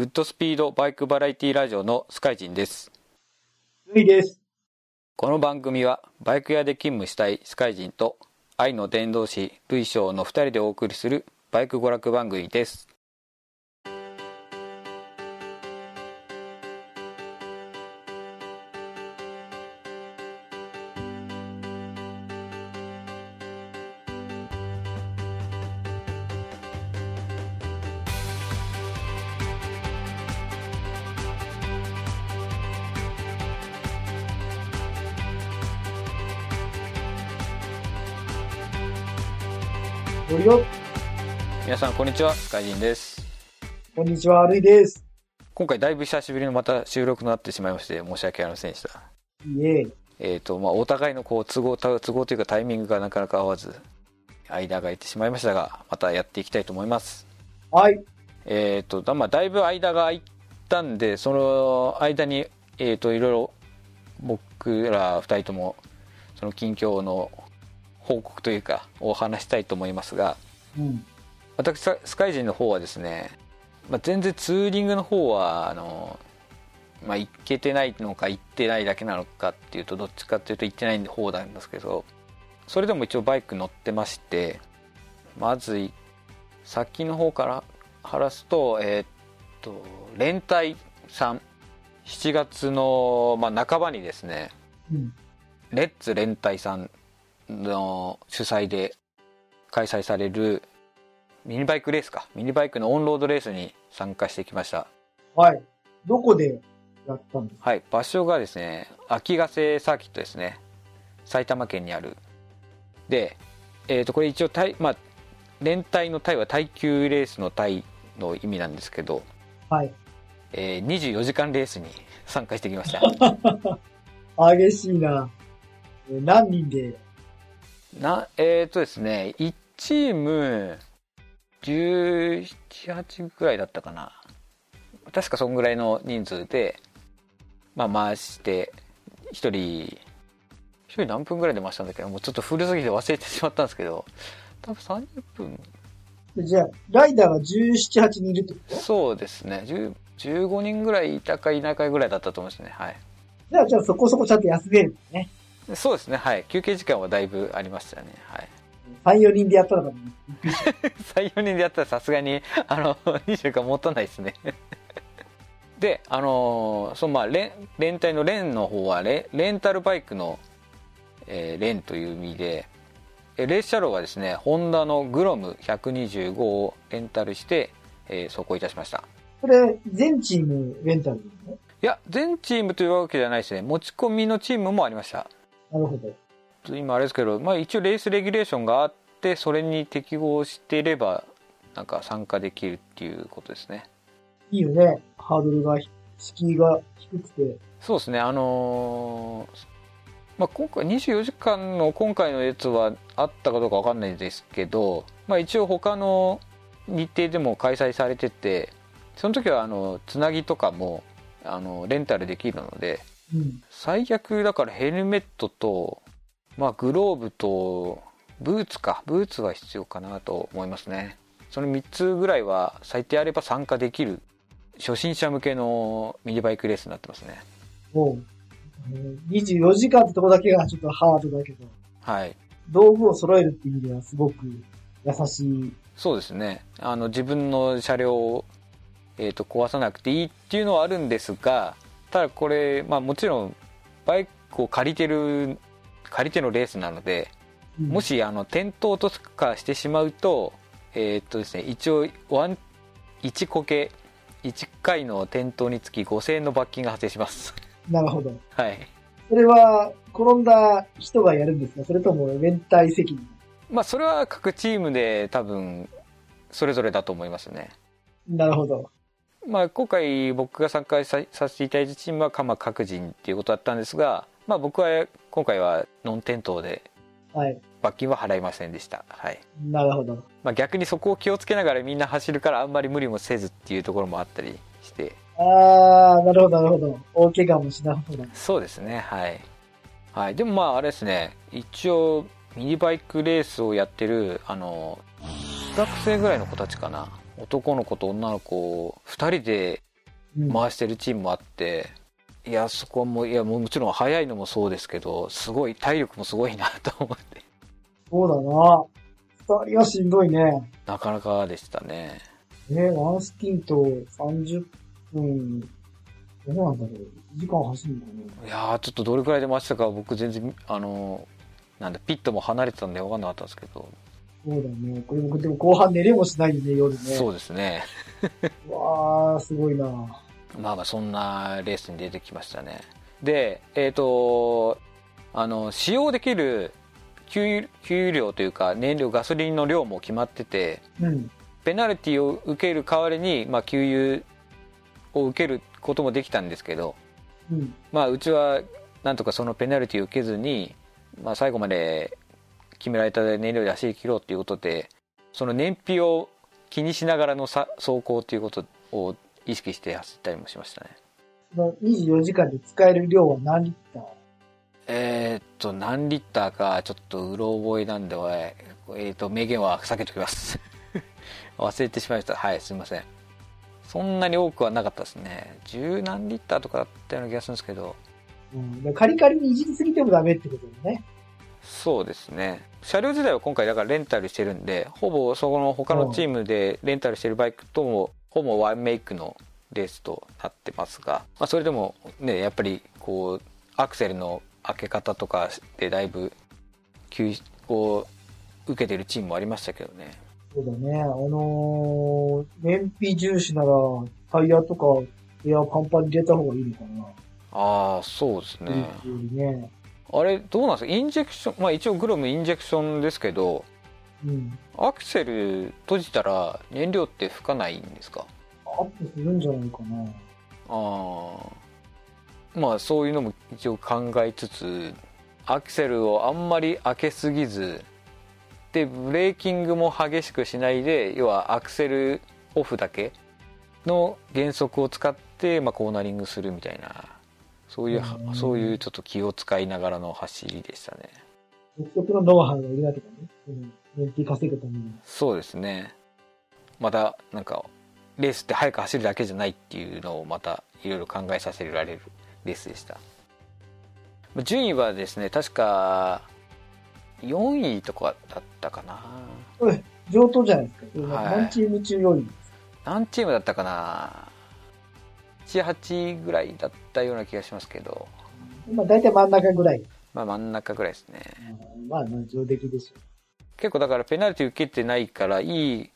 グッドスピードバイクバラエティラジオのスカイジンです。ルイです。この番組はバイク屋で勤務したいスカイジンと愛の伝道師ルイショーの2人でお送りするバイク娯楽番組です。こんにちは、スカイジンです。こんにちは、ルイです。今回だいぶ久しぶりのまた収録となってしまいまして申し訳ありませんでした。イエーイ。えっ、と、まあお互いのこう都合、都合というかタイミングがなかなか合わず間が空いてしまいましたが、またやっていきたいと思います。はい。えっ、とだ,、まあ、だいぶ間が空いたんでその間に、えー、といろいろ僕ら2人ともその近況の報告というかを話したいと思いますがうん。私ススカイジンの方はですね、まあ、全然ツーリングの方はあの、まあ、行けてないのか行ってないだけなのかっていうとどっちかっていうと行ってない方なんですけどそれでも一応バイク乗ってましてまず先の方から話すとえーっと連帯さん7月の、まあ、半ばにですねうん。レッツ連帯さんの主催で開催されるミニバイクレースか。ミニバイクのオンロードレースに参加してきました。はい。どこでやったんですか？はい。場所がですね秋ヶ瀬サーキットですね。埼玉県にある。でえっ、とこれ一応タイまあ連帯のタイは耐久レースのタイの意味なんですけど、はい。えー24時間レースに参加してきました。激しいな。えー何人でなえっ、とですね1チーム178ぐらいだったかな。確かそんぐらいの人数でまあ回して1人1人何分ぐらいで回したんだけどもうちょっと古すぎて忘れてしまったんですけど多分30分。じゃあ、ライダーが17、8人いるってこと？そうですね。10 15人ぐらいいたかいないかぐらいだったと思うんですね。はい。じゃあ、じゃあそこそこちゃんと休めるね。そうですね。はい。休憩時間はだいぶありましたね。はい3、4人でやったのかな。34人でやったらさすがにあの 2週間持たないですね。であのそのまあレン連帯のレンの方はレレンタルバイクの、えーレンという意味でえレース車両はですねホンダのグロム125をレンタルして、えー走行いたしました。これ、全チームレンタルなの？いや全チームというわけじゃないですね。持ち込みのチームもありました。なるほど。今あれですけど、まあ、一応レースレギュレーションがあってそれに適合していればなんか参加できるっていうことですねいいよね。ハードルが、敷居が低くて。そうですねあのーまあ、今回24時間の今回のやつはあったかどうかわかんないですけど、まあ、一応他の日程でも開催されててその時はあのつなぎとかもあのレンタルできるのでうん。最悪だからヘルメットと、まあ、グローブとブーツか。ブーツは必要かなと思いますね。その3つぐらいは最低あれば参加できる初心者向けのミニバイクレースになってますね。もう、えー24時間ってとこだけがちょっとハードだけど、はい。道具を揃えるっていう意味ではすごく優しい。そうですね。あの自分の車両を、えー、と壊さなくていいっていうのはあるんですがただこれ、まあ、もちろんバイクを借りてる借りてのレースなのでうん。もしあの転倒とかしてしまうとえーっとですね一応ワン1こけ1回の転倒につき5000円の罰金が発生します。なるほど。はい。それは、転んだ人がやるんですか？それとも、連帯責任？まあそれは各チームで多分それぞれだと思いますね。なるほど。まあ今回僕が参加ささせていただいたチームは鎌各人っていうことだったんですがまあ僕は今回はノン転倒ではい。罰金は払いませんでしたはいなるほど。まあ、逆にそこを気をつけながらみんな走るからあんまり無理もせずっていうところもあったりしてあー、なるほど、なるほど。大怪我もしなそうだ。そうですねはい、はい、でもまああれですね一応ミニバイクレースをやってるあの学生ぐらいの子たちかな男の子と女の子2人でうん回してるチームもあって、いやそこはもういやもちろん速いのもそうですけどすごい体力もすごいなと思ってそうだな。二人はしんどいね。なかなかでしたねね、ワンスキント30分、どうなんだろう。1時間走るのかいやーちょっとどれくらいで回したか僕全然あのなんだピットも離れてたんで分かんなかったんですけど、なそうだね。これ僕でも後半寝れもしないよね、夜ね。そうですね うわー、すごいな。まあまあそんなレースに出てきましたねでえっ、とあの使用できる給給油量というか燃料ガソリンの量も決まっててうん。ペナルティを受ける代わりに、まあ、給油を受けることもできたんですけど、うん。まあ、うちはなんとかそのペナルティを受けずに、まあ、最後まで決められた燃料で走り切ろうということでその燃費を気にしながらのさ走行ということを意識して走ったりもしましたね。その24時間で使える量は何リッター？えーっと何リッターかちょっとうろ覚えなんではえーっと名言は避けておきます。忘れてしまいました。はいすいません。そんなに多くはなかったですね。十何リッターとかだったような気がするんですけど。うん。でカリカリにいじりすぎてもダメってことだね。そうですね。車両自体は今回だからレンタルしてるんでほぼそこの他のチームでレンタルしてるバイクともほぼワンメイクのレースとなってますが、まあ、それでもねやっぱりこうアクセルの開け方とかでだいぶ急こう受けてるチームもありましたけどねそうだね。あのー、燃費重視なら、タイヤとかエアパンパンに入れた方がいいのかな。ああそうですねね。あれどうなんですか？インジェクションまあ一応グロムインジェクションですけどうん。アクセル閉じたら燃料って吹かないんですか？アップするんじゃないかな。ああまあそういうのも一応考えつつアクセルをあんまり開けすぎずでブレーキングも激しくしないで要はアクセルオフだけの原則を使って、まあ、コーナリングするみたいなそういううんそういうちょっと気を使いながらの走りでしたね独特のノウハウがいるわけだね。うん。稼ぐために。そうですねまたなんかレースって速く走るだけじゃないっていうのをまたいろいろ考えさせられるレースでした順位はですね確か4位とかだったかなおい、上等じゃないですか。はい何チーム中4位。何チームだったかな78ぐらいだったような気がしますけどまあ大体真ん中ぐらい。まあ真ん中ぐらいですねまあ上出来でしょ結構だからペナルティ受けてないからいい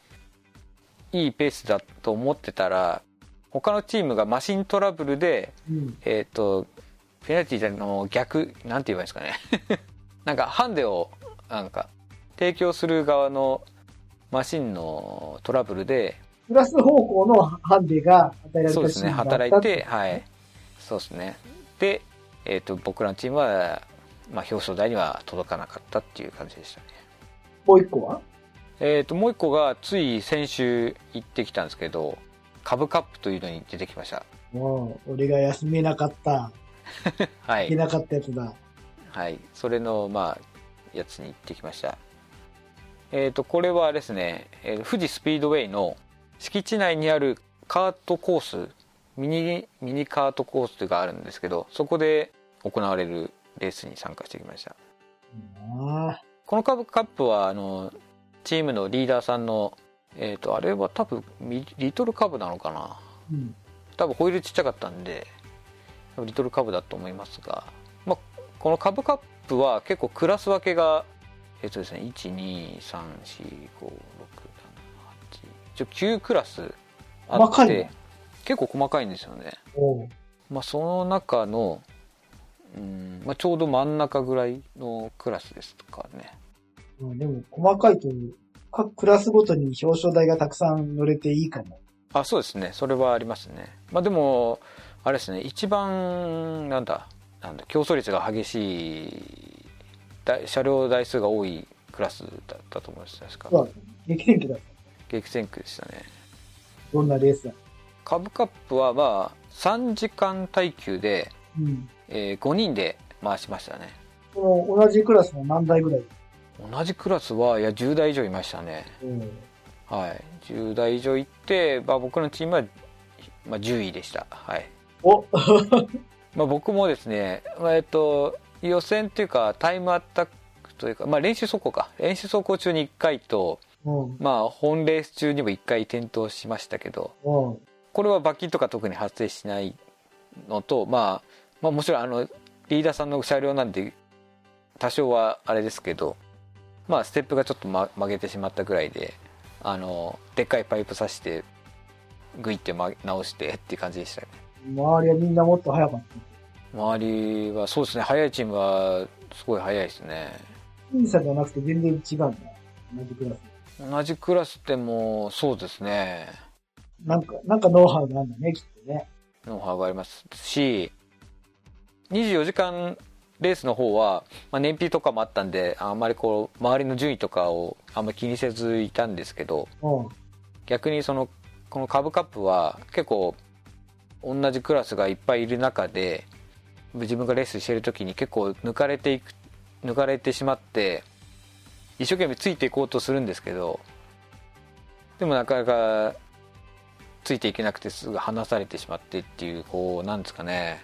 いいペースだと思ってたら他のチームがマシントラブルでう。うん。えっ、とペナルティじゃの逆なんて言えばいいんですかね なんかハンデをなんか提供する側のマシンのトラブルでプラス方向のハンデが与えられそうですね働いてはいそうですねで、えー、と僕らのチームは、まあ、表彰台には届かなかったっていう感じでしたねもう一個は？えー、ともう一個がつい先週行ってきたんですけど株カップというのに出てきました。もう、俺が休めなかった、はい、いけなかったやつだ。はい、それのまあやつに行ってきました。えっ、とこれはですね、えー富士スピードウェイの敷地内にあるカートコースミニミニカートコースがあるんですけどそこで行われるレースに参加してきました。ああ、このカブカップはあのチームのリーダーさんのえっ、とあれは多分ミリトルカブなのかな？うん。多分ホイールちっちゃかったんでリトルカブだと思いますが、まあ、このカブカップは結構クラス分けがえっとですね1234567一応9クラスあって結構細かいんですよね、まあ、その中のうん、まあ、ちょうど真ん中ぐらいのクラスですかねうん。でも、細かいと、各クラスごとに表彰台がたくさん乗れていいかも。あそうですねそれはありますねまあでもあれですね一番なんだなんだ競争率が激しいだ車両台数が多いクラスだったと思います確かそうだ、激戦区だ。激戦区でしたねどんなレースだ。カブカップはまあ3時間耐久で、うん。えー5人で回しましたね。この同じクラスの何台ぐらい？同じクラスはいや10台以上いましたね。うん。はい。10台以上行って、まあ、僕のチームはまあ、10位でした。はい。お。まあ、僕もですね、まあえっと、予選っていうかタイムアタックというか、まあ、練習走行か。練習走行中に1回と、うん。まあ、本レース中にも1回転倒しましたけどうん。これは罰金とか特に発生しないのと、まあ、まあもちろんあのリーダーさんの車両なんで多少はあれですけど、まあ、ステップがちょっと、ま、曲げてしまったぐらいであのでっかいパイプ刺してグイって曲げ直してっていう感じでしたね周りはみんなもっと早かった。周りはそうですね速いチームはすごい速いですね僅差じゃなくて全然違うんだ。同じクラス。同じクラスでもそうですねなんか、なんかノウハウがあるんだね、きっとね。ノウハウがありますし24時間レースの方は、まあ、燃費とかもあったんであんまりこう周りの順位とかをあんまり気にせずいたんですけどうん。逆にそのこのカブカップは結構同じクラスがいっぱいいる中で自分がレースしてる時に結構抜かれていく抜かれてしまって一生懸命ついていこうとするんですけどでもなかなかついていけなくてすぐ離されてしまってっていうこうなんですかね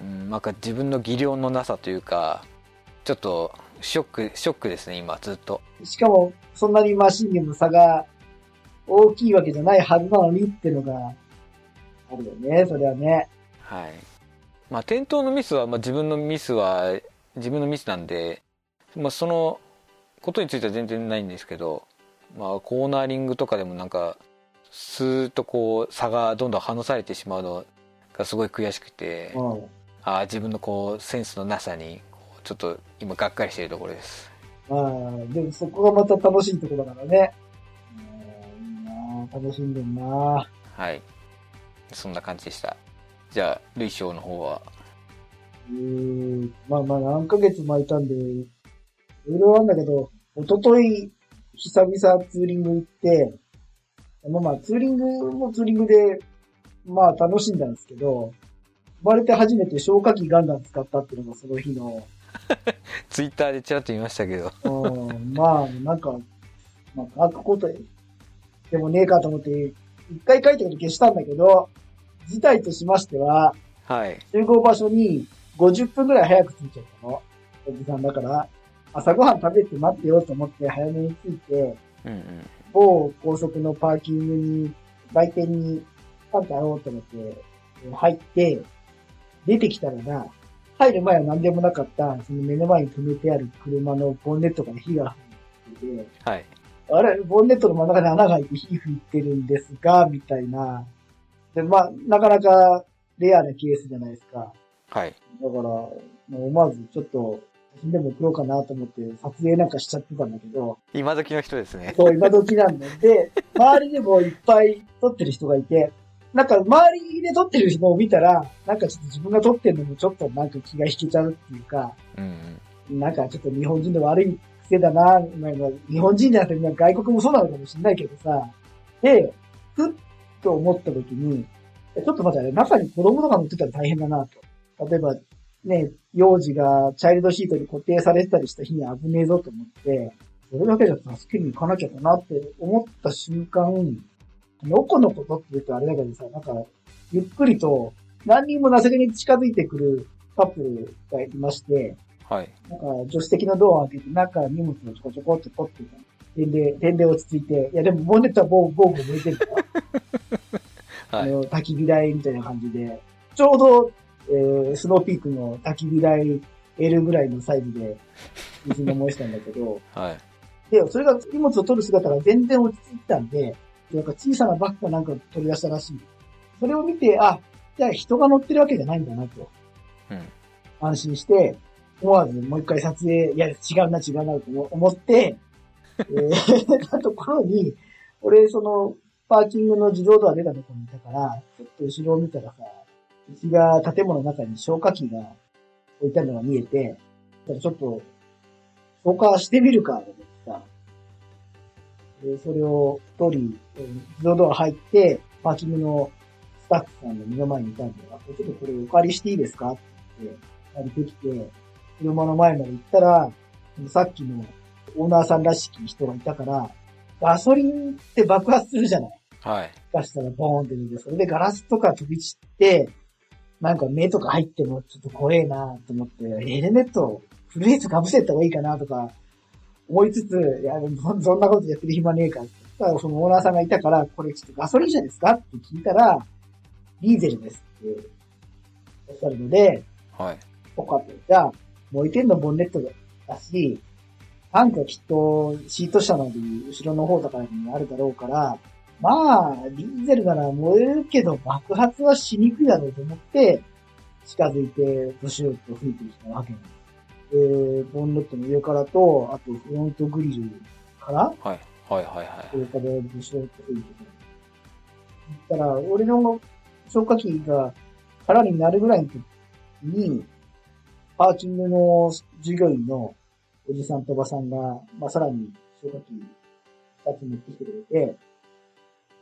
うんなんか自分の技量のなさというかちょっとショックショックですね今ずっとしかも、そんなにマシンにも差が大きいわけじゃないはずなのにっていうのがあるよね、それはね。はいまあ転倒のミスは、まあ、自分のミスは自分のミスなんで、まあ、そのことについては全然ないんですけど、まあ、コーナーリングとかでもなんかスーッとこう差がどんどん離されてしまうのがすごい悔しくてうん。ああ自分のこうセンスのなさにちょっと今がっかりしているところです。まあ、でもそこがまた楽しいところだからね。うん。楽しんでんな。あはい。そんな感じでした。じゃあ類賞の方は？えー、まあまあ何ヶ月もいたんで、いろいろあるんだけど、一昨日久々ツーリング行って、まあまあツーリングもツーリングで、まあ楽しんだんですけど、生まれて初めて消火器ガンガン使ったっていうのがその日の、ツイッターでちらっと見ましたけど。うん、まあなんか、まあ書くことでもねえかと思って、一回書いたこと消したんだけど、事態としましては、はい。集合場所に50分くらい早く着いちゃったの。おじさんだから、朝ごはん食べて待ってようと思って早めに着いて、うんうん。某高速のパーキングに、売店にパンとあろうと思って、えー入って、出てきたらな、入る前は何でもなかった、その目の前に止めてある車のボンネットから火が吹いてて、はいあれ、ボンネットの真ん中に穴が開いて火吹いてるんですが、みたいな。で、まあ、なかなかレアなケースじゃないですか。はいだから、もう思わずちょっと、写真でも送ろうかなと思って撮影なんかしちゃってたんだけど、今時の人ですねそう、今時なんだ。で、周りでもいっぱい撮ってる人がいて、なんか周りで撮ってる人を見たら、なんかちょっと自分が撮ってるのもちょっとなんか気が引けちゃうっていうか、うんうんなんかちょっと日本人の悪い癖だな、なんか日本人じゃなくて外国もそうなのかもしれないけどさ、で、ふっと思った時に、ちょっと待って、中に子供とか乗ってたら大変だなと。例えば、ね、幼児がチャイルドシートに固定されてたりした日に危ねえぞと思って、それだけじゃ助けに行かなきゃかなって思った瞬間、のこのことって言うとあれだけどさ、なんか、ゆっくりと何人もなせげに近づいてくるカップルがいまして、はいなんか、助手席のドアを開けて、中荷物をちょこちょこって取ってた。点で、点で落ち着いて、いやでもボンネットはボーボーボー向いてるから、はいあの、焚き火台みたいな感じで、ちょうど、えー、スノーピークの焚き火台 L ぐらいのサイズで、水飲もしたんだけど、はいで、それが荷物を取る姿が全然落ち着いてたんで、なんか小さなバッグかなんか取り出したらしい。それを見て、あ、じゃあ人が乗ってるわけじゃないんだなと。うん安心して、思わずもう一回撮影、いや、違うな、違うな、と思って、えー、たところに、俺、その、パーキングの自動ドア出たところにいたから、ちょっと後ろを見たらさ、うちが建物の中に消火器が置いてあるのが見えて、ちょっと、消火してみるか、と思ってそれを取り、えー自動ドア入って、パーキングのスタッフさんの目の前にいたんで、あちょっとこれお借りしていいですか？って借りてきて、車の前まで行ったら、さっきのオーナーさんらしき人がいたから、ガソリンって爆発するじゃない。はい。出したらボーンって出て、それでガラスとか飛び散って、なんか目とか入ってもちょっと怖えなと思って、ヘルメット、フルフェイス被せた方がいいかなとか思いつつ、いや、そんなことやってる暇ねえから。だからそのオーナーさんがいたから、これちょっとガソリン車ですか？って聞いたら、ディーゼルですっておっしゃるので、はい。よかった。じゃあ、燃えてんのボンネットだし、タンクはきっとシート車の後ろの方とかにあるだろうから、まあ、ディーゼルなら燃えるけど爆発はしにくいだろうと思って、近づいて、ブシュッと吹いてきたわけなんです。で、ボンネットの上からと、あとフロントグリルから、はい。はいはいはい。上からブシュッと吹いてた。だから、俺の消火器が空になるぐらいの時に、パーキングの従業員のおじさんとおばさんが、まあ、さらに消火器二つ持ってきてくれて、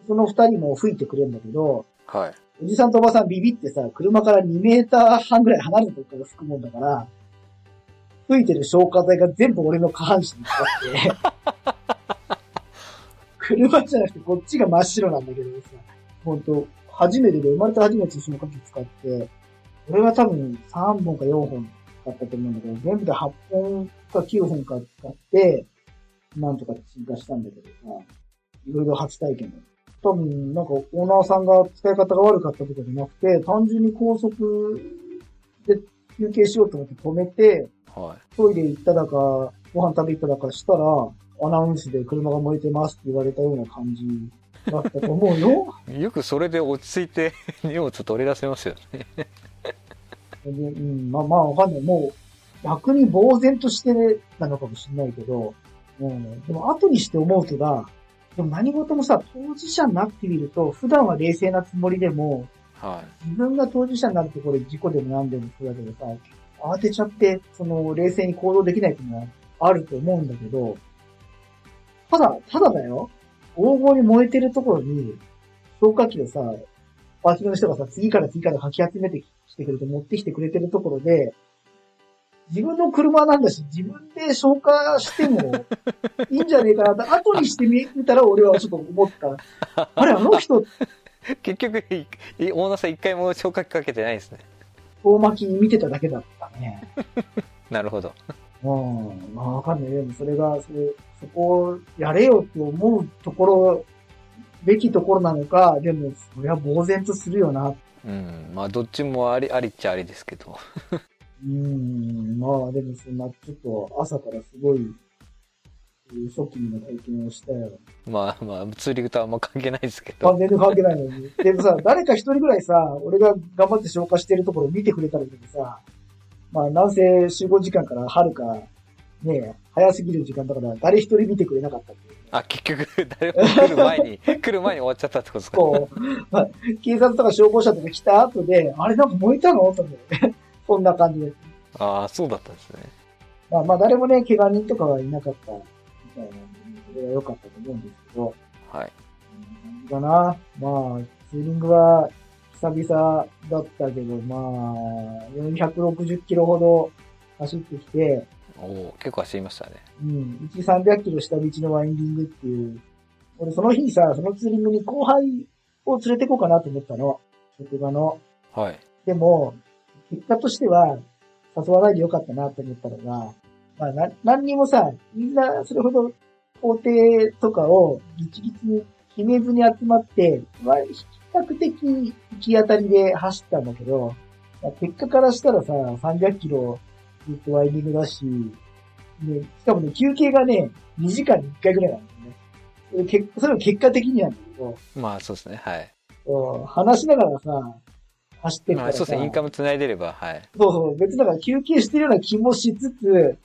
その二人も吹いてくれるんだけど、はい。おじさんとおばさんビビってさ、車から2メーター半ぐらい離れたとこから吹くもんだから、吹いてる消火剤が全部俺の下半身にかかって、車じゃなくてこっちが真っ白なんだけどさ、ほんと、初めてで生まれて初めて消火器使って、俺は多分3本か4本使ったと思うんだけど、全部で8本か9本か使って、なんとか追加したんだけどさ、いろいろ初体験だ。多分、なんか、オーナーさんが使い方が悪かったとかじゃなくて、単純に高速で休憩しようと思って止めて、はトイレ行っただか、ご飯食べ行っただかしたら、アナウンスで車が燃えてますって言われたような感じだったと思うよ。い。よくそれで落ち着いて 荷物取り出せますよね。でうん、まあまあわかんない。もう、逆に呆然としてなのかもしれないけど、うん、でも後にして思うとだ、でも何事もさ、当事者になってみると、普段は冷静なつもりでも、は自分が当事者になるとこれ事故でも何でもそうだけどさ、慌てちゃって、その、冷静に行動できないっていうのはあると思うんだけど、ただ、ただだよ、黄金に燃えてるところに、消火器をさ、パーキングの人がさ、次から次からかき集めてきてくれて持ってきてくれてるところで、自分の車なんだし、自分で消火しても いいんじゃねえかなと、後にしてみたら俺はちょっと思った。あれ、あの人、い。結局、オーナーさん一回も消火器かけてないですね。遠巻きに見てただけだったね。なるほど。うん。まあわかんない。でもそれが、そそこをやれよと思うところ、べきところなのか、でも、それは呆然とするよな。うん。まあ、どっちもあり、ありっちゃありですけど。うん。まあでもそんな、ちょっと朝からすごい、えーショッキングな体験をしたよ。まあまあ、ツーリングとはあんま関係ないですけど。まあ全然関係ないのに。でもさ、誰か一人ぐらいさ、俺が頑張って消化してるところを見てくれたらいいけどさ、まあなんせ集合時間からはるか、ねえ、早すぎる時間だから誰一人見てくれなかったっていう。あ、結局、誰も来る前に、来る前に終わっちゃったってことですか？こう、まあ、警察とか消防車とか来た後で、あれなんか燃えたの？と思って、そんな感じです。ああ、そうだったんですね。まあまあ誰もね、怪我人とかはいなかったみたいなんで、それは良かったと思うんですけど、はい。だな。まあ、ツーリングは久々だったけど、まあ、460キロほど走ってきて、おお結構走りましたね。うん、1、300キロ下道のワインディングっていう、俺その日さ、そのツーリングに後輩を連れて行こうかなと思ったの。職場の。はい。でも、結果としては、誘わないでよかったなと思ったのが、まあ、な、何にもさ、みんなそれほど工程とかをギチギチに決めずに集まって、まあ、比較的行き当たりで走ったんだけど、まあ結果からしたらさ、300キロずっとワイディングだし、ね、しかもね、休憩がね、2時間に1回ぐらいなんだよね。それ結それは結果的になんだけど、まあ、そうですね。はい。うん話しながらさ、走ってるかまあ、らさ、そうですね。インカム繋いでれば、はい。そうそう、別にだから休憩してるような気もしつつ、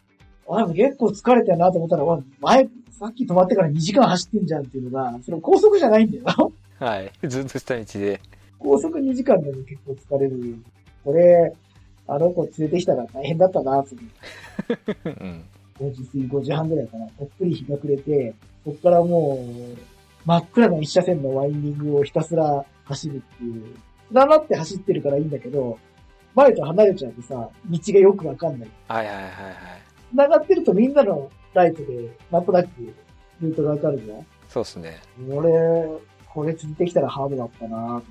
あ、でも結構疲れたなと思ったら、前、さっき止まってから2時間走ってんじゃんっていうのが、それ高速じゃないんだよな。はい。ずっと下道で。高速2時間でも結構疲れる。これ、あの子連れてきたら大変だったな、と思って うん。5時過ぎ、5時半ぐらいかな。とっぷり日が暮れて、そっからもう、真っ暗な一車線のワインディングをひたすら走るっていう。だなって走ってるからいいんだけど、前と離れちゃうとさ、道がよくわかんない。はいはいはいはい。繋がってるとみんなのライトで、なんとなくルートがわかるじゃんそうですね。俺、これ続いてきたらハードだったな。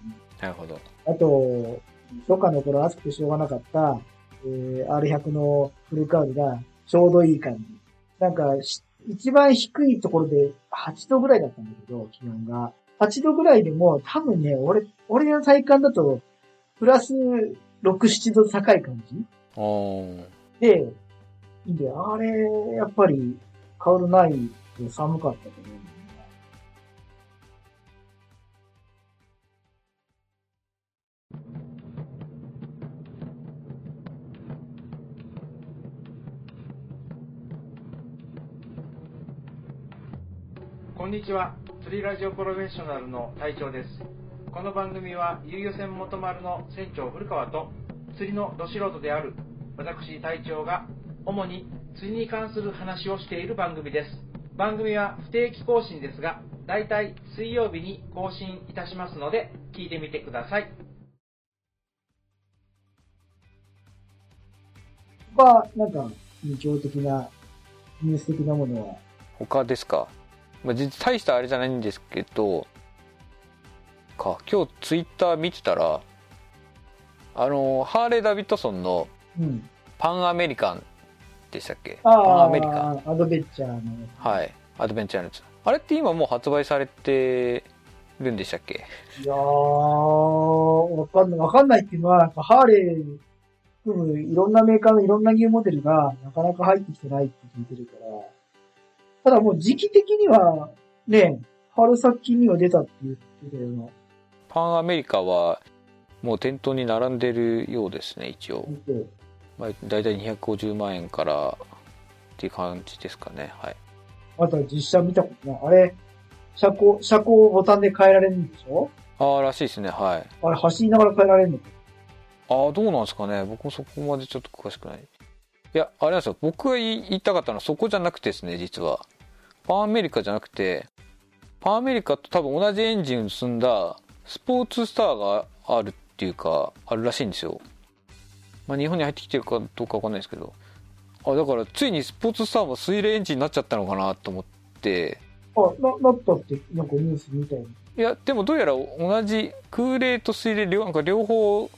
なるほど。あと、初夏の頃暑くてしょうがなかった、えー R100 のフルカードがちょうどいい感じ。なんかし、一番低いところで8度ぐらいだったんだけど、気温が。8度ぐらいでも多分ね、俺、俺の体感だと、プラス6、7度高い感じおーで、いいんだよ。あれ、やっぱり、カウルない寒かったと思う。こんにちは。釣りラジオプロフェッショナルの隊長です。この番組は、遊漁船元丸の船長古川と、釣りのど素人である私隊長が、主に釣りに関する話をしている番組です。番組は不定期更新ですが、だいたい水曜日に更新いたしますので、聞いてみてください。他、なんか、日常的な、ニュース的なものは、他ですか、まあ、実大したあれじゃないんですけどか今日ツイッター見てたらあのハーレー・ダビッドソンのうん。パンアメリカンでしたっけ？あパンアあメリカ。ンアドベンチャーの。はい。アドベンチャーのやつ。あれって今もう発売されてるんでしたっけ？いやー、わかんない、わかんないっていうのは、なんかハーレー含むいろんなメーカーのいろんなニューモデルがなかなか入ってきてないって聞いてるから、ただもう時期的には、ね、春先には出たって言ってたよな。パンアメリカはもう店頭に並んでるようですね一応、まあ、大体250万円からっていう感じですかね。はい。また実写見たことない。あれ、車高、車高をボタンで変えられるんでしょ？ああらしいですね。はい。あれ走りながら変えられるの？ああどうなんですかね。僕もそこまでちょっと詳しくない。いやあれなんですよ。僕が言いたかったのはそこじゃなくてですね実は。パンアメリカじゃなくてパンアメリカと多分同じエンジンを積んだスポーツスターがあるっていうかあるらしいんですよまあ日本に入ってきてるかどうかわかんないですけどあだからついにスポーツスターも水冷エンジンになっちゃったのかなと思ってあ、な、なったって、なんかニュースみたいに。いやでもどうやら同じ空冷と水冷両なんか両方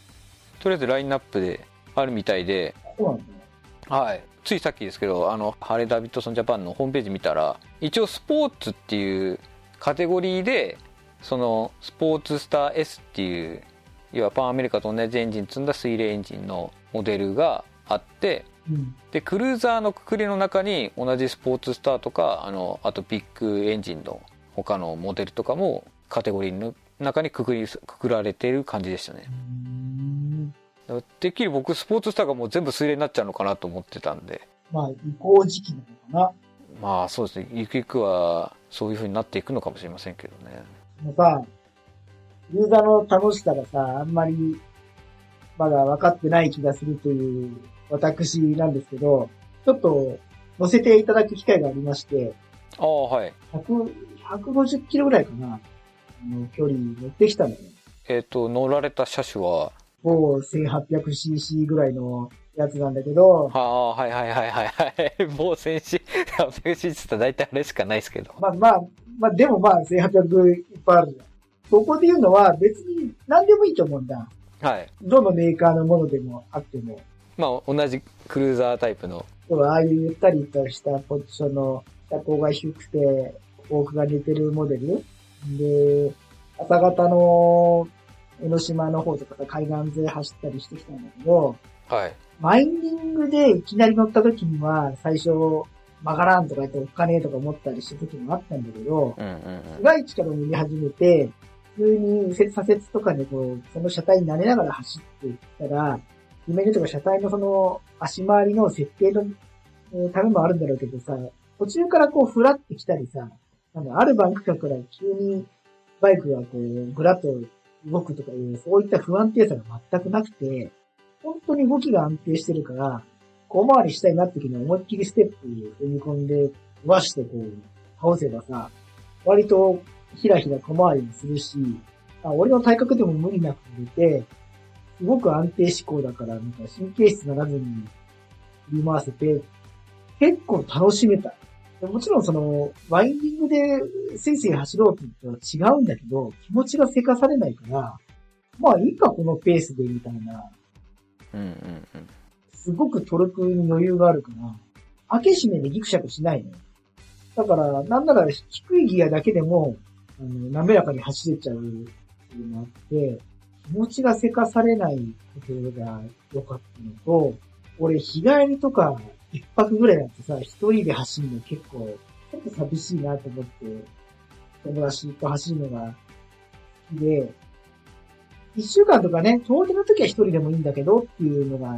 とりあえずラインナップであるみたいでそうなんだね。はい、ついさっきですけどあのハーレー・ダビッドソン・ジャパンのホームページ見たら一応スポーツっていうカテゴリーでそのスポーツスター S っていう要はパンアメリカと同じエンジン積んだ水冷エンジンのモデルがあってうん。でクルーザーのくくりの中に同じスポーツスターとかあのあとビッグエンジンの他のモデルとかもカテゴリーの中にくくりくくられている感じでしたね。てっきり僕スポーツスターがもう全部水冷になっちゃうのかなと思ってたんでまあ、移行時期なのかな。まあそうですねゆくゆくはそういう風になっていくのかもしれませんけどねもうさ、ユーザーの楽しさがさ、あんまり、まだ分かってない気がするという私なんですけど、ちょっと乗せていただく機会がありまして、ああはい100、150キロぐらいかな、あの距離乗ってきたのよ。えっ、と乗られた車種は？某 1800cc ぐらいのやつなんだけど、ああはいはいはいはいはい 某戦士800シーツって大体あれしかないですけどまあまあ、まあでもまあ1800いっぱいあるじゃん。そこで言うのは別に何でもいいと思うんだ。はいどのメーカーのものでもあっても。まあ同じクルーザータイプの要はああいうゆったりとしたポジションの車高が低くて、多くが似てるモデル。で、朝方の江ノ島の方とか海岸沿い走ったりしてきたんだけど、はいマインディングでいきなり乗った時には、最初、曲がらんとか言っておっかねえとか思ったりした時もあったんだけど、うんうんうん市街地から乗り始めて、普通に右折左折とかでこう、その車体に慣れながら走っていったら、イメージとか車体のその足回りの設定のためもあるんだろうけどさ、途中からこうフラってきたりさ、なんかあるバンク角から急にバイクがこう、ぐらっと動くとかいう、そういった不安定さが全くなくて、本当に動きが安定してるから、小回りしたいなって時に思いっきりステップ踏み込んで、わしてこう、倒せばさ、割とひらひら小回りもするし、あ俺の体格でも無理なく出て、すごく安定志向だから、なんか神経質ならずに振り回せて、結構楽しめた。でもちろんその、ワインディングでせいせい走ろうって言ったら違うんだけど、気持ちがせかされないから、まあいいかこのペースでみたいな、うんうんうん。すごくトルクに余裕があるから、開け閉めでギクシャクしないのよ。だから、なんなら低いギアだけでも、あの滑らかに走れちゃうっていうのがあって、気持ちがせかされないとことが良かったのと、俺日帰りとか一泊ぐらいだってさ、一人で走るの結構、ちょっと寂しいなと思って、友達と走るのが好きで、一週間とかね、遠出の時は一人でもいいんだけどっていうのが、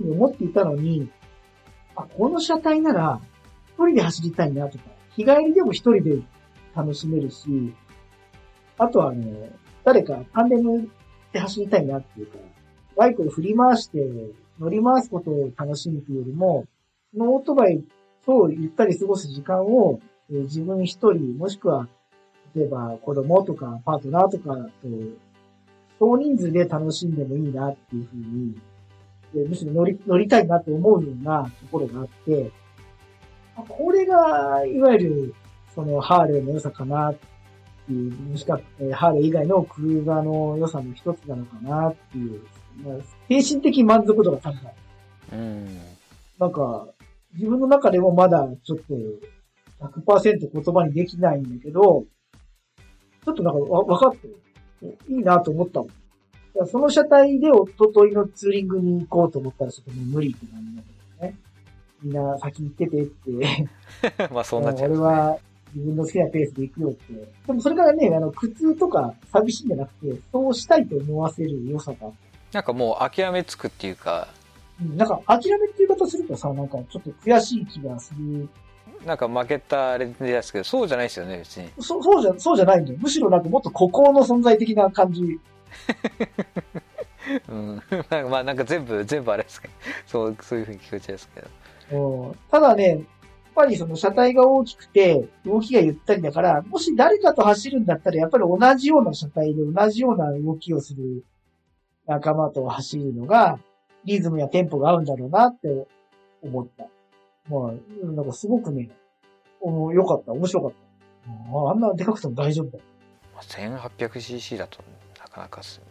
思っていたのに、あ、この車体なら、一人で走りたいなとか、日帰りでも一人で楽しめるし、あとはね、誰かタンデムで走りたいなっていうか、バイクを振り回して乗り回すことを楽しむというよりも、そのオートバイとゆったり過ごす時間を、えー自分一人、もしくは、例えば子供とかパートナーとかと、少人数で楽しんでもいいなっていうふうに、でむしろ乗り、乗りたいなと思うようなところがあって、これが、いわゆる、その、ハーレーの良さかなっていう、もしくは、えーハーレー以外のクルーザーの良さの一つなのかなっていう、まあ、精神的満足度が高い。うん。なんか、自分の中でもまだちょっと100%言葉にできないんだけど、ちょっとなんかわ分かってる。いいなと思ったもん。その車体で一昨日のツーリングに行こうと思ったらちょっともう無理って感じだけどね。みんな先行っててって。まあそうなっちゃい俺ますね。は自分の好きなペースで行くよって。でもそれからね、あの、苦痛とか寂しいんじゃなくて、そうしたいと思わせる良さがなんかもう諦めつくっていうか、うんなんか諦めっていう方するとさ、なんかちょっと悔しい気がするなんか負けたあれですけど、そうじゃないですよね、別に。そそうじゃ、そうじゃないんだよ。むしろなんかもっと孤高の存在的な感じ。うん。まあなんか全部、全部あれですけど、そう、そういう風に聞こえちゃいますけど。うんただね、ぱりその車体が大きくて、動きがゆったりだから、もし誰かと走るんだったら、やっぱり同じような車体で同じような動きをする仲間と走るのが、リズムやテンポが合うんだろうなって思った。まあ、なんかすごくね、お良かった、面白かった。うんあんなでかくても大丈夫だよ。まあ 1800cc だとなかなかっすよ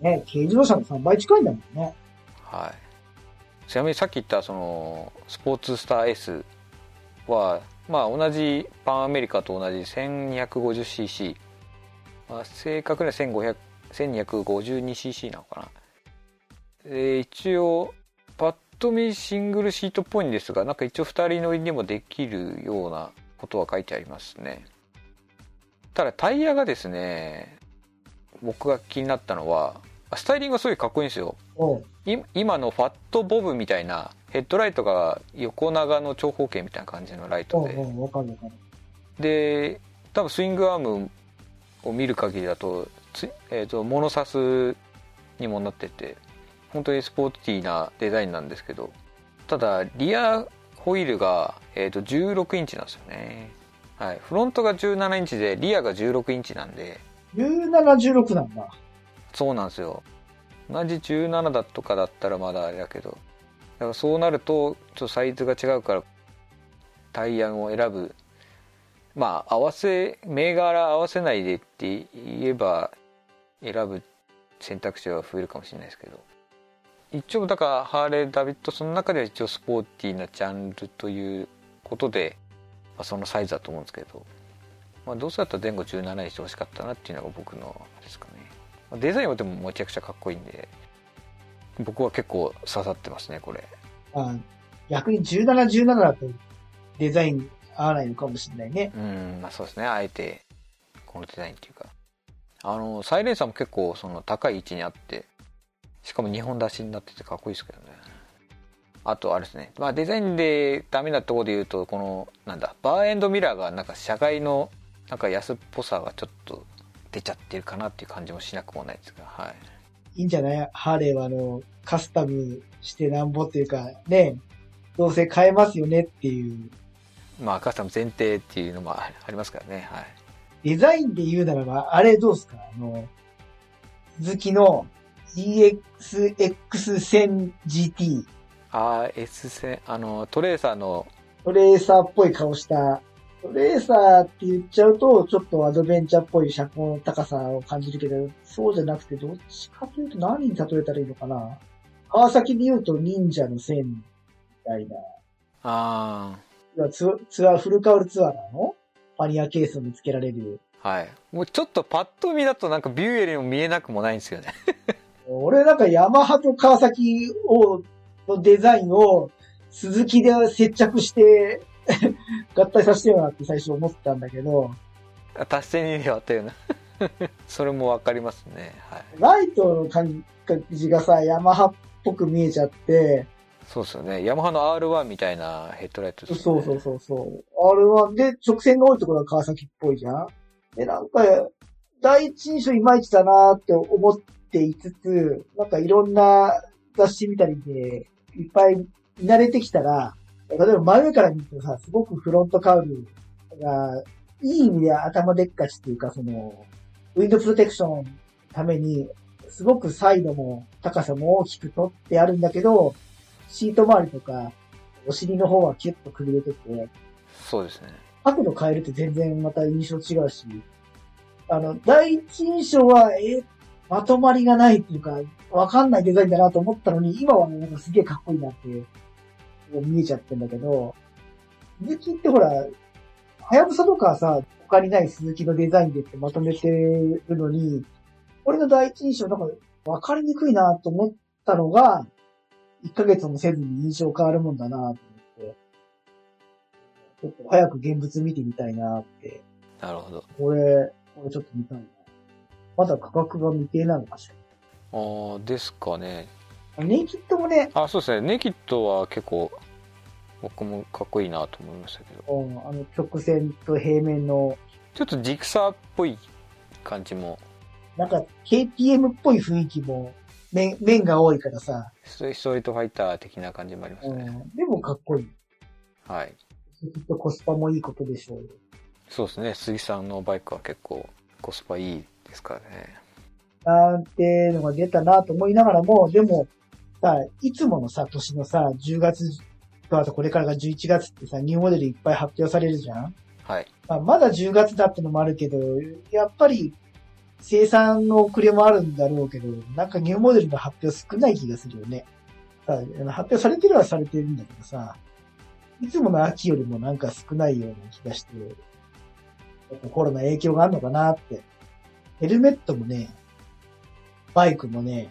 ね。ね、軽自動車の3倍近いんだもんね。はい。ちなみにさっき言ったそのスポーツスター S は、まあ同じパンアメリカと同じ 1250cc、まあ、正確には1500 1252cc なのかな。えー一応パッと見シングルシートっぽいんですがなんか一応2人乗りにもできるようなことは書いてありますね。ただタイヤがですね僕が気になったのはスタイリングがすごいかっこいいんですよ。今のファットボブみたいなヘッドライトが横長の長方形みたいな感じのライトで。で多分スイングアームを見る限りだとつ、えー、とモノサスにもなってて本当にスポーティーなデザインなんですけどただリアホイールが、えー、と16インチなんですよね。はい。フロントが17インチでリアが16インチなんで。17、16なんだ。そうなんですよ。同じ17だとかだったらまだあれだけどだからそうなるとちょっとサイズが違うからタイヤを選ぶ。まあ合わせ銘柄合わせないでって言えば選ぶ選択肢は増えるかもしれないですけど。一応だからハーレー・ダビッドソンの中では一応スポーティーなジャンルということで、まあ、そのサイズだと思うんですけど、まあ、どうせだったら前後17にしてほしかったなっていうのが僕のですかね。デザインはでもめちゃくちゃかっこいいんで。僕は結構刺さってますねこれ。あ逆に17、17だとデザイン合わないのかもしれないね。うんまあそうですね。あえてこのデザインっていうか。あのサイレンサーも結構その高い位置にあってしかも2本出しになっててかっこいいですけどね。あとあれですね。まあデザインでダメなところで言うとこのなんだバーエンドミラーがなんか車外のなんか安っぽさがちょっと出ちゃってるかなっていう感じもしなくもないですがはいいいんじゃない？ハーレーはあの、カスタムしてなんぼっていうか、ね、どうせ買えますよねっていう。まあカスタム前提っていうのもありますからねはいデザインで言うならば、あれどうですか？あの、続きの GXX1000GT。RS 線あのトレーサーのレーサーっぽい顔した、レーサーって言っちゃうと、ちょっとアドベンチャーっぽい車高の高さを感じるけど、そうじゃなくて、どっちかというと何に例えたらいいのかな？川崎で言うと忍者の線みたいな。あいやツツアー、フルカウルツアーなの？パニアケースを見つけられる。あはい。もうちょっとパッと見だとなんかビューエルにも見えなくもないんですよね。俺なんかヤマハと川崎を、のデザインを鈴木で接着して合体させてよなって最初思ってたんだけど、達成にではあったようなそれもわかりますね。はい。ライトの感じがさ、ヤマハっぽく見えちゃって、そうですよね。ヤマハの R1 みたいなヘッドライトですよね。そうそうそうそう。R1 で直線が多いところは川崎っぽいじゃん？で、なんか、第一印象いまいちだなって思っていつつ、なんかいろんな雑誌見たりで、いっぱい見慣れてきたら、例えば真上から見るとさ、すごくフロントカウルが、いい意味で頭でっかちっていうか、その、ウィンドプロテクションのために、すごくサイドも高さも大きく取ってあるんだけど、シート周りとか、お尻の方はキュッとくびれてて、そうですね。角度変えると全然また印象違うし、あの、第一印象は、え、まとまりがないっていうか、わかんないデザインだなと思ったのに、今はね、なんかすげえかっこいいなって、こう見えちゃってんだけど、鈴木ってほら、はやぶさとかはさ、他にない鈴木のデザインでってまとめてるのに、俺の第一印象なんかわかりにくいなと思ったのが、1ヶ月もせずに印象変わるもんだなと思って、ちょっと早く現物見てみたいなって。なるほどこれ、これちょっと見たいな。まだ価格が未定なのかしああですかねら。ネイキッドもね、あそうですね。ネイキッドは結構僕もかっこいいなと思いましたけど。うんあの直線と平面の、ちょっとジクサーっぽい感じも。なんか KTM っぽい雰囲気も面面が多いからさ、ストリートファイター的な感じもありますね、うん、でもかっこいい。はい。きっとコスパもいいことでしょう。よ。そうですね。杉さんのバイクは結構コスパいいですからね。なんてのが出たなと思いながらも、でも、さ、いつものさ、年のさ、10月とあとこれからが11月ってさ、ニューモデルいっぱい発表されるじゃんはいまあ、まだ10月だってのもあるけど、やっぱり生産の遅れもあるんだろうけど、なんかニューモデルの発表少ない気がするよね。さあ発表されてるはされてるんだけどさ、いつもの秋よりもなんか少ないような気がして、コロナ影響があるのかなって。ヘルメットもね、バイクもね、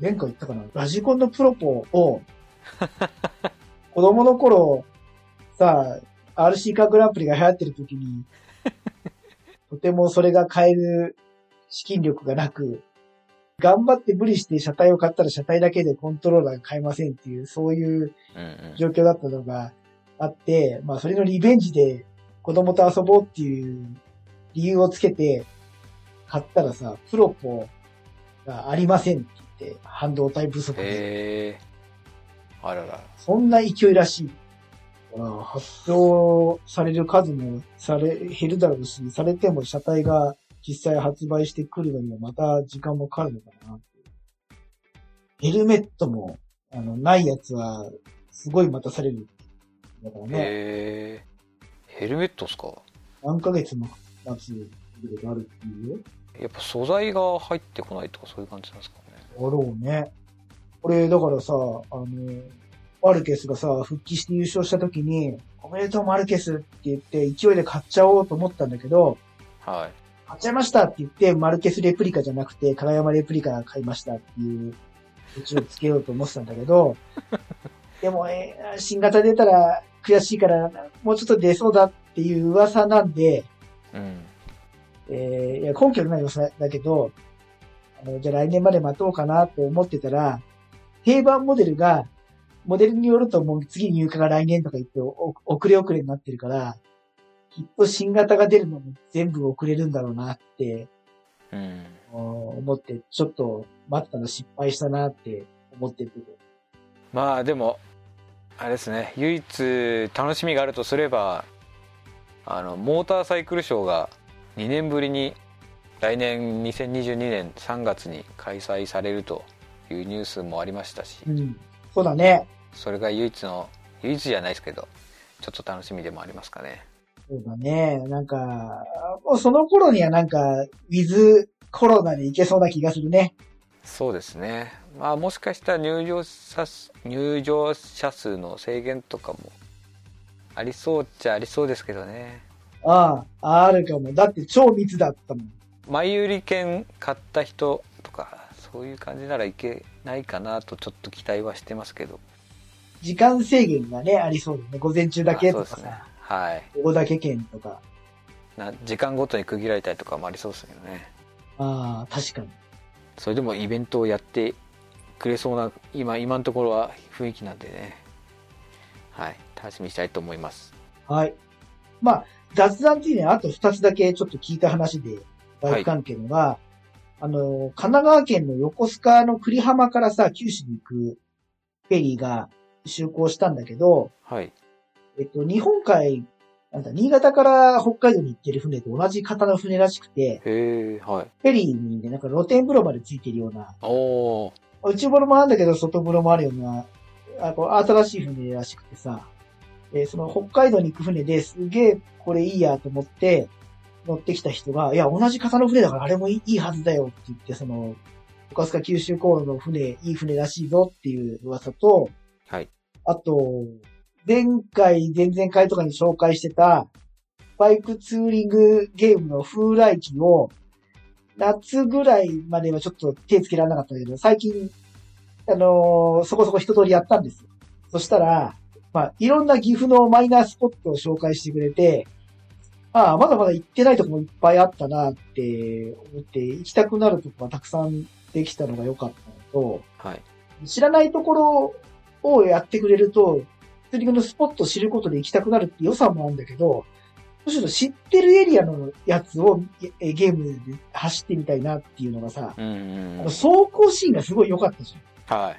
前回言ったかな、ラジコンのプロポを、子供の頃、さあ、RC カーグランプリが流行ってる時に、とてもそれが買える資金力がなく、頑張って無理して車体を買ったら車体だけでコントローラーが買えませんっていう、そういう状況だったのがあって、まあそれのリベンジで子供と遊ぼうっていう理由をつけて買ったらさ、プロポがありませんって言って、半導体不足で。あららそんな勢いらしい。発表される数もされ、減るだろうし、されても車体が実際発売してくるのにはまた時間もかかるのかな。ヘルメットも、あの、ないやつは、すごい待たされる。だからね、へえヘルメットっすか？何ヶ月も待つことがあるっていうよ。やっぱ素材が入ってこないとかそういう感じなんですか？ろうね。これ、だからさ、あの、マルケスがさ、復帰して優勝した時に、おめでとうマルケスって言って、勢いで買っちゃおうと思ったんだけど、はい買っちゃいましたって言って、マルケスレプリカじゃなくて、金山レプリカ買いましたっていう、うちをつけようと思ってたんだけど、でも、えー新型出たら悔しいから、もうちょっと出そうだっていう噂なんで、うんえーいや、根拠のない噂だけど、あの、じゃあ来年まで待とうかなと思ってたら、定番モデルが、モデルによるともう次入荷が来年とか言ってお遅れ遅れになってるから、きっと新型が出るのも全部遅れるんだろうなってうん思って、ちょっと待ったの失敗したなって思ってるけど。まあでもあれですね唯一楽しみがあるとすればあのモーターサイクルショーが2年ぶりに来年2022年3月に開催されるというニュースもありましたしうん。そうだね。それが唯一の唯一じゃないですけどちょっと楽しみでもありますかね。そうだね。なんか、もうその頃にはなんか、ウィズコロナに行けそうな気がするね。そうですね。まあもしかしたら入場者数入場者数の制限とかもありそうっちゃありそうですけどね。ああ、あるかも。だって超密だったもん。前売り券買った人とかそういう感じならいけないかなとちょっと期待はしてますけど。時間制限がね、ありそうだね。午前中だけとかあそうですねさ、。はい。ここだけ券とか。な時間ごとに区切られたりとかもありそうですけどね。ああ、確かに。それでもイベントをやってくれそうな今今のところは雰囲気なんでねはい楽しみにしたいと思いますはい。まあ、雑談っていうのはあと二つだけちょっと聞いた話で、バイク関係のが、あの、神奈川県の横須賀の栗浜からさ、九州に行くフェリーが就航したんだけど、はい。えっと、日本海、なんだ、新潟から北海道に行ってる船と同じ型の船らしくて、へえはい。フェリーにね、なんか露天風呂までついてるような、おお内風呂もあるんだけど、外風呂もあるような、あこう新しい船らしくてさ、えーその北海道に行く船ですげえこれいいやと思って乗ってきた人が、いや、同じ型の船だからあれもいいはずだよって言って、その、岡須賀九州航路の船、いい船らしいぞっていう噂と、はいあと、前回、前々回とかに紹介してた、バイクツーリングゲームの風来機を、夏ぐらいまではちょっと手つけられなかったけど、最近、あのーそこそこ一通りやったんですよ。そしたら、まあ、いろんな岐阜のマイナースポットを紹介してくれて、ああ、まだまだ行ってないとこもいっぱいあったなって思って、行きたくなるとこがたくさんできたのが良かったのと、はい。知らないところをやってくれると、ツーリングのスポットを知ることで行きたくなるって良さもあるんだけど、むしろ知ってるエリアのやつをえゲームで走ってみたいなっていうのがさ、うんうんあの走行シーンがすごい良かったじはい。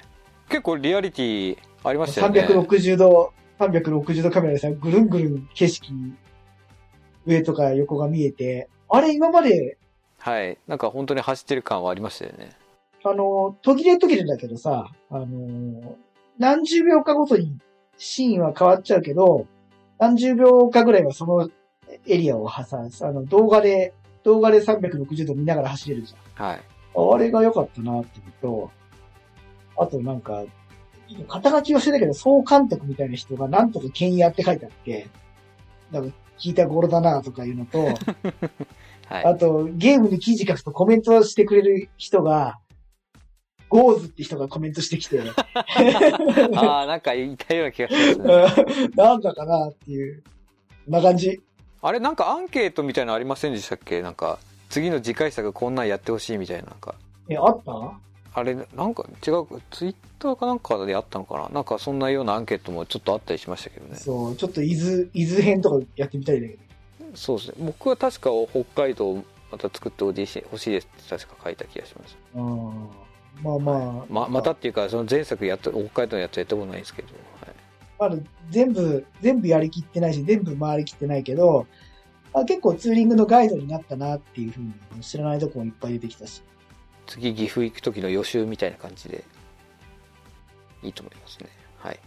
結構リアリティありましたゃん。よね360度、360度カメラでさ、ぐるんぐるん景色、上とか横が見えて、あれ今まで、はい。なんか本当に走ってる感はありましたよね。あの、途切れ途切れだけどさ、あの、何十秒かごとにシーンは変わっちゃうけど、何十秒かぐらいはそのエリアを挟む、あの、動画で、動画で360度見ながら走れるじゃん。はい。あれが良かったなっていうと、あとなんか、肩書きをしてたけど、総監督みたいな人がなんとか剣やって書いてあって、なんか聞いた頃だなとかいうのと、はい。あとゲームに記事書くとコメントしてくれる人が、ゴーズって人がコメントしてきて、ああなんか言いたような気がしますね。なんだかなっていう、こんな感じ。あれなんかアンケートみたいなのありませんでしたっけ？なんか次の次回作こんなんやってほしいみたいななんか。え、あった？あれなんか違うツイッターかなんかであったのかな？なんかそんなようなアンケートもちょっとあったりしましたけどね。そう、ちょっと伊豆、伊豆編とかやってみたいんだけど。そうですね。僕は確か北海道また作ってほしい欲しいですって確か書いた気がします。うん。まあまあ。ままたっていうかその前作やった北海道のやつやったことないんですけど、はい、まだ全部、全部やりきってないし、全部回りきってないけど、あ結構ツーリングのガイドになったなっていうふうに知らないとこもいっぱい出てきたし。次岐阜行く時の予習みたいな感じでいいと思いますね。はい。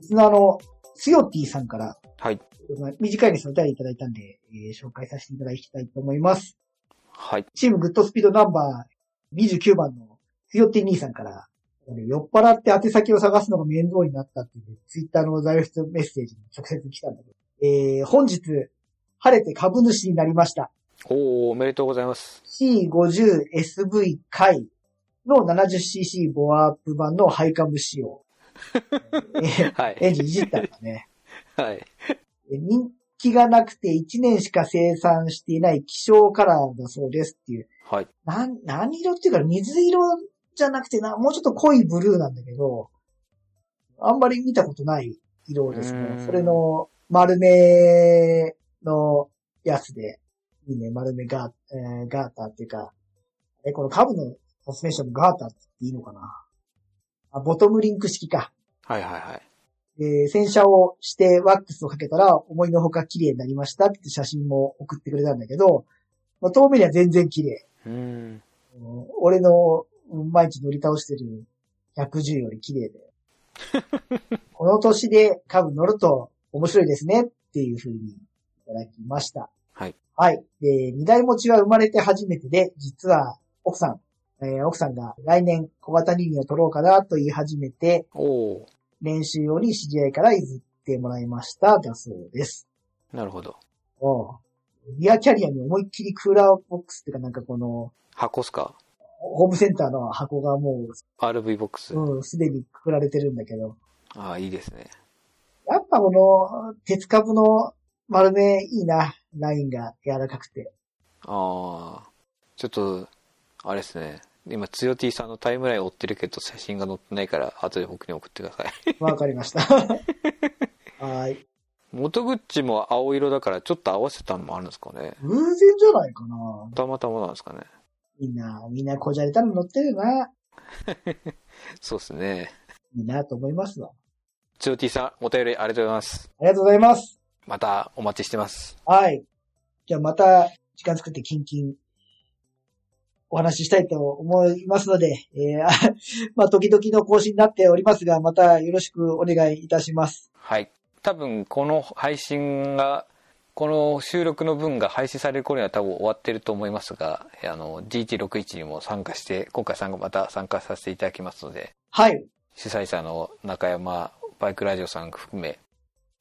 リスナーのつよティさんから、はい。まあ短いですお便りいただいたんで、えー紹介させていただきたいと思います。はい。チームグッドスピードナンバー29番のつよティ兄さんから、酔っ払って宛先を探すのが面倒になったっていう、ツイッターのダイレクトメッセージに直接来たんだけど、えー本日、晴れて株主になりました。おーおめでとうございます C50SV 回の 70cc ボアアップ版のハイカム仕様。えー はいエンジンいじったんだね。はいえ人気がなくて1年しか生産していない希少カラーだそうですっていう。はいなん、何色っていうか水色じゃなくてな、もうちょっと濃いブルーなんだけど、あんまり見たことない色です。ねそれの丸めのやつで、いいね、丸めガー,、えーガーターっていうか、え、この株のサスペンションのガーターっていいのかな？あ、ボトムリンク式か。はいはいはいえー洗車をしてワックスをかけたら思いのほか綺麗になりましたって写真も送ってくれたんだけど、まあ、遠目には全然綺麗。うん。うん俺の毎日乗り倒してる110より綺麗で。この年で株乗ると面白いですねっていう風にいただきました。はい。はい。で、二台持ちは生まれて初めてで、実は奥さん、えー奥さんが来年小型人間を取ろうかなと言い始めて、練習用に知り合いから譲ってもらいました、だそうです。なるほど。おうリアキャリアに思いっきりクーラーボックスっていうかなんかこの、箱っすか？ホームセンターの箱がも ?RV ボックス。う、うん、すでにくくられてるんだけど、ああ、いいですね。やっぱこの、鉄株の丸めいいな、ラインが柔らかくて。ああ、ちょっと、あれですね。今、つよ T さんのタイムライン追ってるけど、写真が載ってないから、後で僕に送ってください。わかりました。はい。元口も青色だから、ちょっと合わせたのもあるんですかね。偶然じゃないかな。たまたまなんですかね。みんな、みんなこじゃれたの乗ってるよな。そうですね。いいなと思いますわ。つよ T さん、お便りありがとうございます。ありがとうございます。またお待ちしてます。はい。じゃあまた、時間作ってキンキン、お話ししたいと思いますので、えー、あ まあ、時々の更新になっておりますが、またよろしくお願いいたします。はい。多分、この配信が、この収録の分が配信される頃には多分終わってると思いますが、あの、G161 にも参加して、今回参加、また参加させていただきますので、はい。主催者の中山バイクラジオさん含め、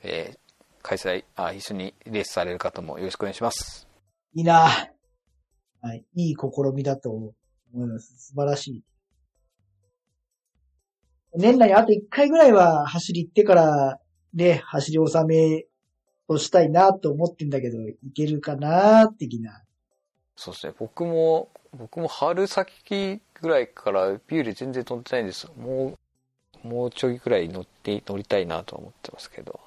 えー開催あ、一緒にレースされる方もよろしくお願いします。いいなはい。いい試みだと思います。素晴らしい。年内あと1回ぐらいは走り行ってから、ね、走り納めをしたいなと思ってんだけど、いけるかな的な。そうですね、僕も、僕も春先ぐらいからビューレ全然乗ってないんです。もう、もうちょいぐらい乗って、乗りたいなと思ってますけど、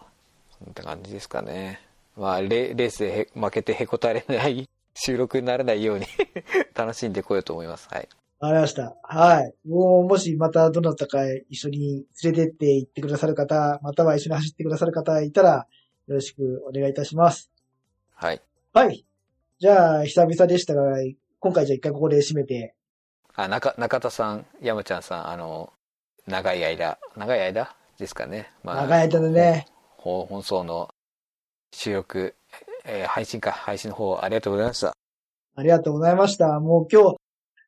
そんな感じですかね。まあ、レレースで負けてへこたれない 収録にならないように 楽しんでこようと思います。はい。わかりました。はい。もう、もしまたどなたか一緒に連れてって行ってくださる方、または一緒に走ってくださる方いたら、よろしくお願いいたします。はい。はい。じゃあ、久々でしたが、今回じゃあ一回ここで締めて、あ、中、中田さん、山ちゃんさん、あの、長い間、長い間？ですかね。ま長い間でね、ほ本送の収録、えー配信か、配信の方ありがとうございました。ありがとうございました。もう今日、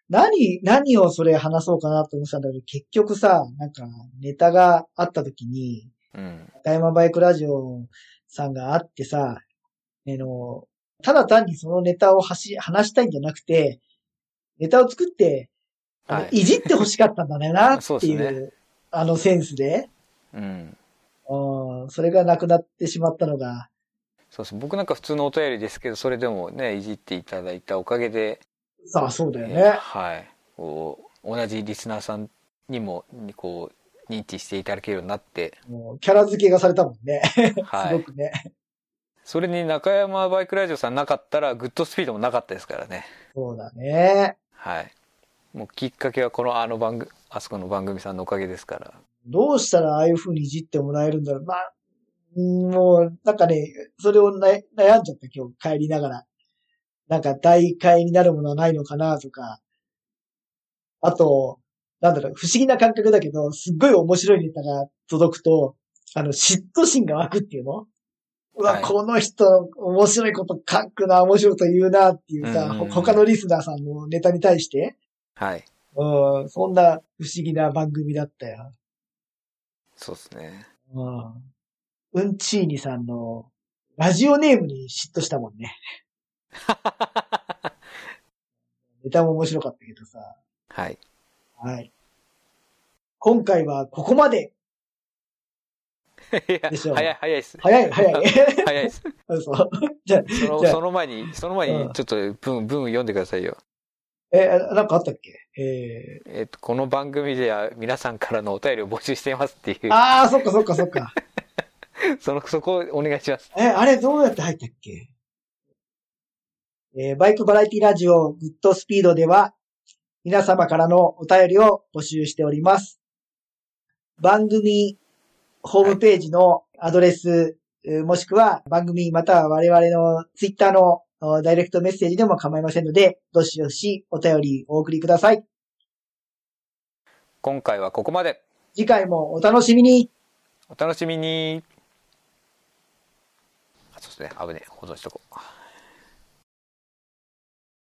何、何をそれ話そうかなと思ってたんだけど、結局さ、なんか、ネタがあった時に、うん。中山バイクラジオさんがあってさ、あの、ただ単にそのネタをはし話したいんじゃなくて、ネタを作って、はいいじって欲しかったんだねなってそういう、ですあのセンスで、うん。うん、それがなくなってしまったのが、そうです。僕なんか普通のお便りですけど、それでもね、いじっていただいたおかげで、さあそうだよえーね。はい。こう、同じリスナーさんにも、にこう、認知していただけるようになって、もうキャラ付けがされたもんね。はい。すごくね。それに中山バイクラジオさんなかったら、グッドスピードもなかったですからね。そうだね。はい。もうきっかけはこのあの番組、あそこの番組さんのおかげですから。どうしたらああいう風にいじってもらえるんだろう。まあ、うんもう、なんかね、それをな悩んじゃった今日帰りながら。なんか代替になるものはないのかなとか。あと、なんだろう、不思議な感覚だけど、すっごい面白いネタが届くと、あの、嫉妬心が湧くっていうの？うわ、はいこの人、面白いこと書くな、面白いこと言うなっていうさ、うんうん他のリスナーさんのネタに対して、はい。うん、そんな不思議な番組だったよ。そうですね。うん。うんちーにさんの、ラジオネームに嫉妬したもんね。ネタも面白かったけどさ。はい。はい。今回はここまで。いやでしょう早い、早いです。早い、早い。早いです。そう。じゃあ、その、その前に、その前うんに、ちょっと文、文読んでくださいよ。え、なんかあったっけ？ええっと、この番組では皆さんからのお便りを募集していますっていうー、、あー、そっかそっかそっか。その、そこをお願いします。え、あれどうやって入ったっけ？えーバイクバラエティラジオグッドスピードでは、皆様からのお便りを募集しております。番組ホームページのアドレス、えーもしくは番組または我々のツイッターのおダイレクトメッセージでも構いませんので、どしどしお便りお送りください。今回はここまで。次回もお楽しみに。お楽しみに。あそうですね。危ねえ。保存しとこう